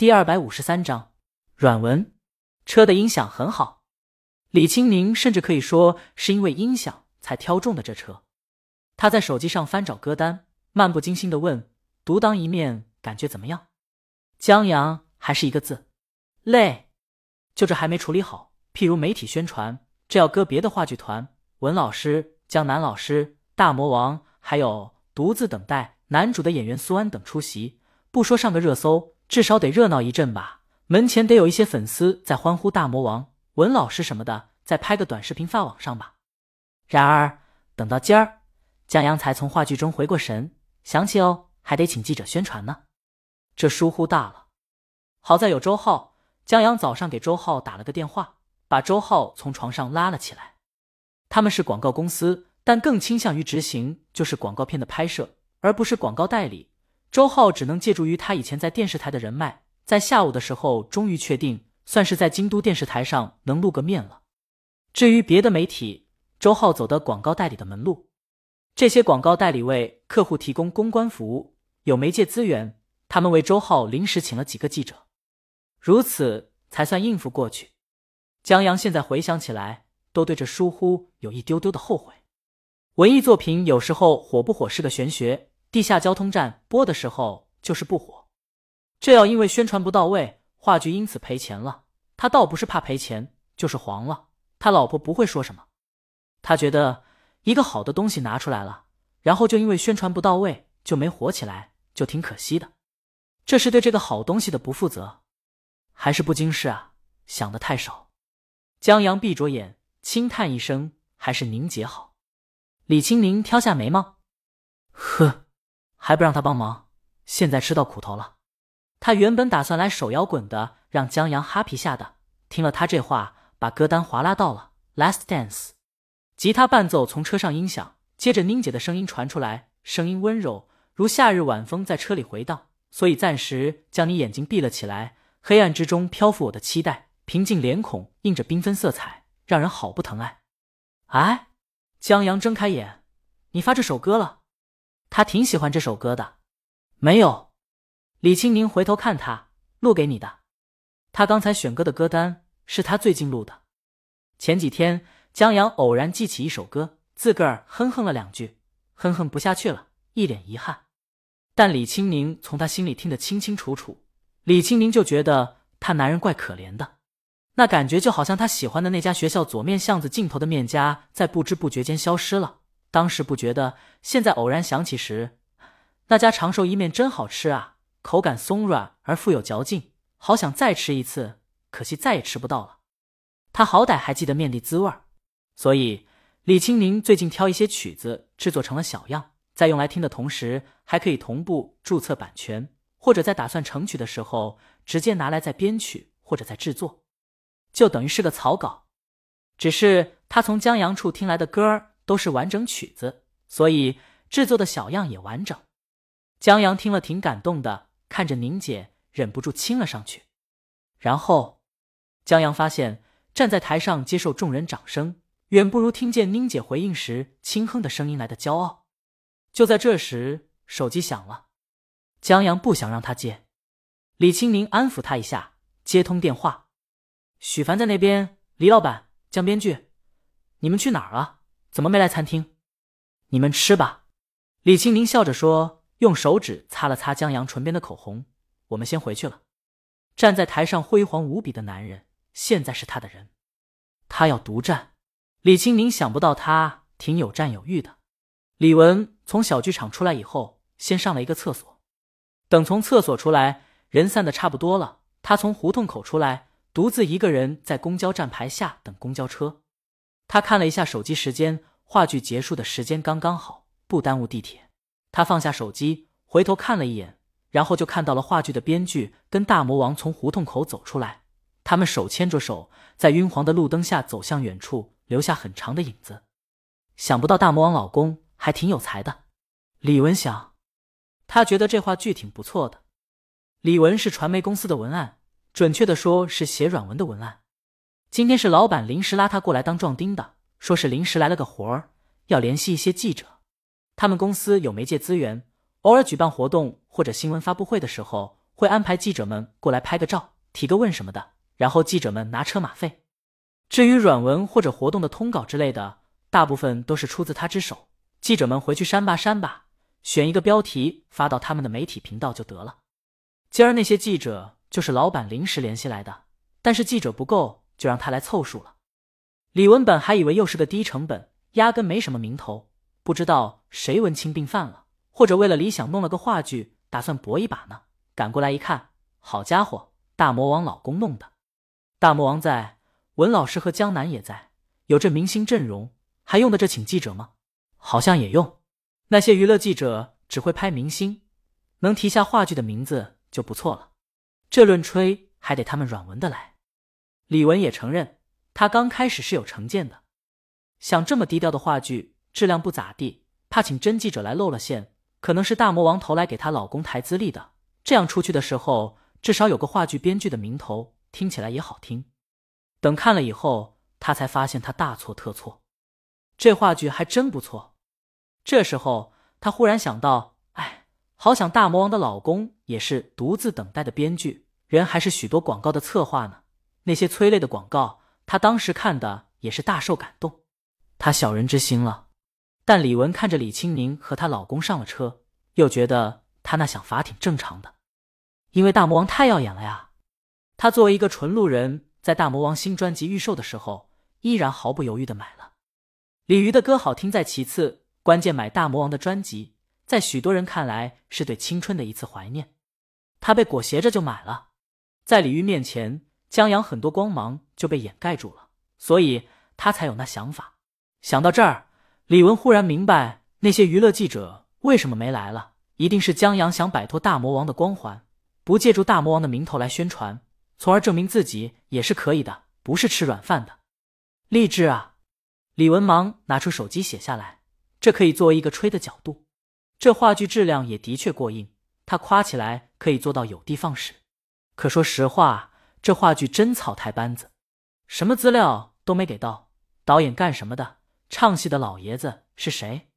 第二百五十三章，软文。车的音响很好，李青宁甚至可以说是因为音响才挑中的这车。他在手机上翻找歌单，漫不经心的问：“独当一面，感觉怎么样？”江阳还是一个字：累。就这还没处理好，譬如媒体宣传，这要搁别的话剧团，文老师、江南老师、大魔王，还有独自等待男主的演员苏安等出席，不说上个热搜，至少得热闹一阵吧。门前得有一些粉丝在欢呼大魔王、文老师什么的，再拍个短视频发网上吧。然而等到今儿，江阳才从话剧中回过神，想起哦，还得请记者宣传呢，这疏忽大了。好在有周浩。江阳早上给周浩打了个电话，把周浩从床上拉了起来。他们是广告公司，但更倾向于执行就是广告片的拍摄，而不是广告代理。周浩只能借助于他以前在电视台的人脉，在下午的时候终于确定，算是在京都电视台上能露个面了。至于别的媒体，周浩走的广告代理的门路，这些广告代理为客户提供公关服务，有媒介资源，他们为周浩临时请了几个记者。如此才算应付过去。江阳现在回想起来，都对这疏忽有一丢丢的后悔。文艺作品有时候火不火是个玄学。地下交通站播的时候就是不火，这要因为宣传不到位，话剧因此赔钱了，他倒不是怕赔钱，就是黄了。他老婆不会说什么。他觉得一个好的东西拿出来了，然后就因为宣传不到位就没火起来，就挺可惜的。这是对这个好东西的不负责。还是不经事啊，想的太少。江阳闭着眼，轻叹一声：“还是宁姐好。”李青宁挑下眉毛，呵，还不让他帮忙，现在吃到苦头了。他原本打算来手摇滚的，让江阳哈皮下的。听了他这话，把歌单划拉到了《Last Dance》，吉他伴奏从车上音响，接着宁姐的声音传出来，声音温柔如夏日晚风在车里回荡，所以暂时将你眼睛闭了起来。黑暗之中漂浮我的期待，平静脸孔映着缤纷色彩，让人好不疼爱。哎，江阳睁开眼，你发这首歌了？他挺喜欢这首歌的。没有，李青宁回头看他，录给你的。他刚才选歌的歌单是他最近录的。前几天江阳偶然记起一首歌，自个儿哼哼了两句，哼哼不下去了，一脸遗憾。但李青宁从他心里听得清清楚楚。李青宁就觉得他男人怪可怜的，那感觉就好像他喜欢的那家学校左面巷子尽头的面家在不知不觉间消失了。当时不觉得，现在偶然想起时，那家长寿一面真好吃啊，口感松软而富有嚼劲，好想再吃一次，可惜再也吃不到了。他好歹还记得面的滋味儿所以李青宁最近挑一些曲子制作成了小样，在用来听的同时，还可以同步注册版权。或者在打算成曲的时候，直接拿来再编曲或者再制作，就等于是个草稿。只是他从江阳处听来的歌儿都是完整曲子，所以制作的小样也完整。江阳听了挺感动的，看着宁姐，忍不住亲了上去。然后，江阳发现站在台上接受众人掌声，远不如听见宁姐回应时轻哼的声音来的骄傲。就在这时，手机响了。江阳不想让他接，李青宁安抚他一下，接通电话。许凡在那边，李老板、江编剧，你们去哪儿了？怎么没来餐厅？你们吃吧。李青宁笑着说，用手指擦了擦江阳唇边的口红。我们先回去了。站在台上辉煌无比的男人，现在是他的人，他要独占。李青宁想不到他挺有占有欲的。李文从小剧场出来以后，先上了一个厕所。等从厕所出来，人散的差不多了，他从胡同口出来，独自一个人在公交站牌下等公交车。他看了一下手机时间，话剧结束的时间刚刚好，不耽误地铁。他放下手机，回头看了一眼，然后就看到了话剧的编剧跟大魔王从胡同口走出来，他们手牵着手，在晕黄的路灯下走向远处，留下很长的影子。想不到大魔王老公还挺有才的，李文想。他觉得这话剧挺不错的。李文是传媒公司的文案，准确的说是写软文的文案。今天是老板临时拉他过来当壮丁的，说是临时来了个活儿，要联系一些记者。他们公司有媒介资源，偶尔举办活动或者新闻发布会的时候，会安排记者们过来拍个照、提个问什么的，然后记者们拿车马费。至于软文或者活动的通稿之类的，大部分都是出自他之手，记者们回去删吧删吧，选一个标题发到他们的媒体频道就得了。今儿那些记者就是老板临时联系来的，但是记者不够，就让他来凑数了。李文本还以为又是个低成本、压根没什么名头，不知道谁文青病犯了，或者为了理想弄了个话剧，打算搏一把呢。赶过来一看，好家伙，大魔王老公弄的！大魔王在，文老师和江南也在，有这明星阵容，还用得着请记者吗？好像也用。那些娱乐记者只会拍明星，能提下话剧的名字就不错了。这论吹还得他们软文的来。李文也承认，他刚开始是有成见的，想这么低调的话剧质量不咋地，怕请真记者来露了馅，可能是大魔王投来给她老公抬资历的。这样出去的时候，至少有个话剧编剧的名头，听起来也好听。等看了以后，他才发现他大错特错，这话剧还真不错。这时候，他忽然想到，哎，好想大魔王的老公也是独自等待的编剧，人还是许多广告的策划呢。那些催泪的广告，他当时看的也是大受感动。他小人之心了。但李文看着李青宁和她老公上了车，又觉得。他那想法挺正常的，因为大魔王太耀眼了呀。他作为一个纯路人，在大魔王新专辑预售的时候，依然毫不犹豫的买了。李鱼的歌好听在其次，关键买大魔王的专辑，在许多人看来是对青春的一次怀念。他被裹挟着就买了，在李鱼面前，江阳很多光芒就被掩盖住了，所以他才有那想法。想到这儿，李文忽然明白那些娱乐记者为什么没来了。一定是江阳想摆脱大魔王的光环，不借助大魔王的名头来宣传，从而证明自己也是可以的，不是吃软饭的。励志啊！李文忙拿出手机写下来，这可以作为一个吹的角度。这话剧质量也的确过硬，他夸起来可以做到有的放矢。可说实话，这话剧真草台班子，什么资料都没给到，导演干什么的？唱戏的老爷子是谁？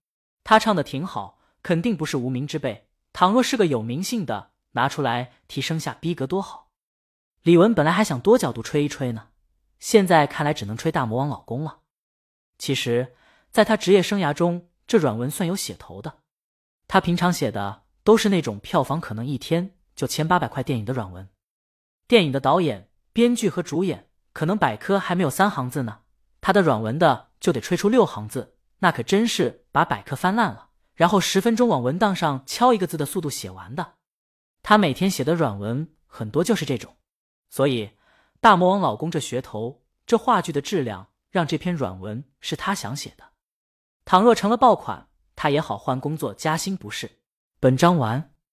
他唱的挺好。肯定不是无名之辈。倘若是个有名姓的，拿出来提升下逼格多好。李文本来还想多角度吹一吹呢，现在看来只能吹大魔王老公了。其实，在他职业生涯中，这软文算有写头的。他平常写的都是那种票房可能一天就千八百块电影的软文。电影的导演、编剧和主演可能百科还没有三行字呢，他的软文的就得吹出六行字，那可真是把百科翻烂了。然后十分钟往文档上敲一个字的速度写完的，他每天写的软文很多就是这种，所以大魔王老公这噱头，这话剧的质量，让这篇软文是他想写的。倘若成了爆款，他也好换工作加薪不是？本章完。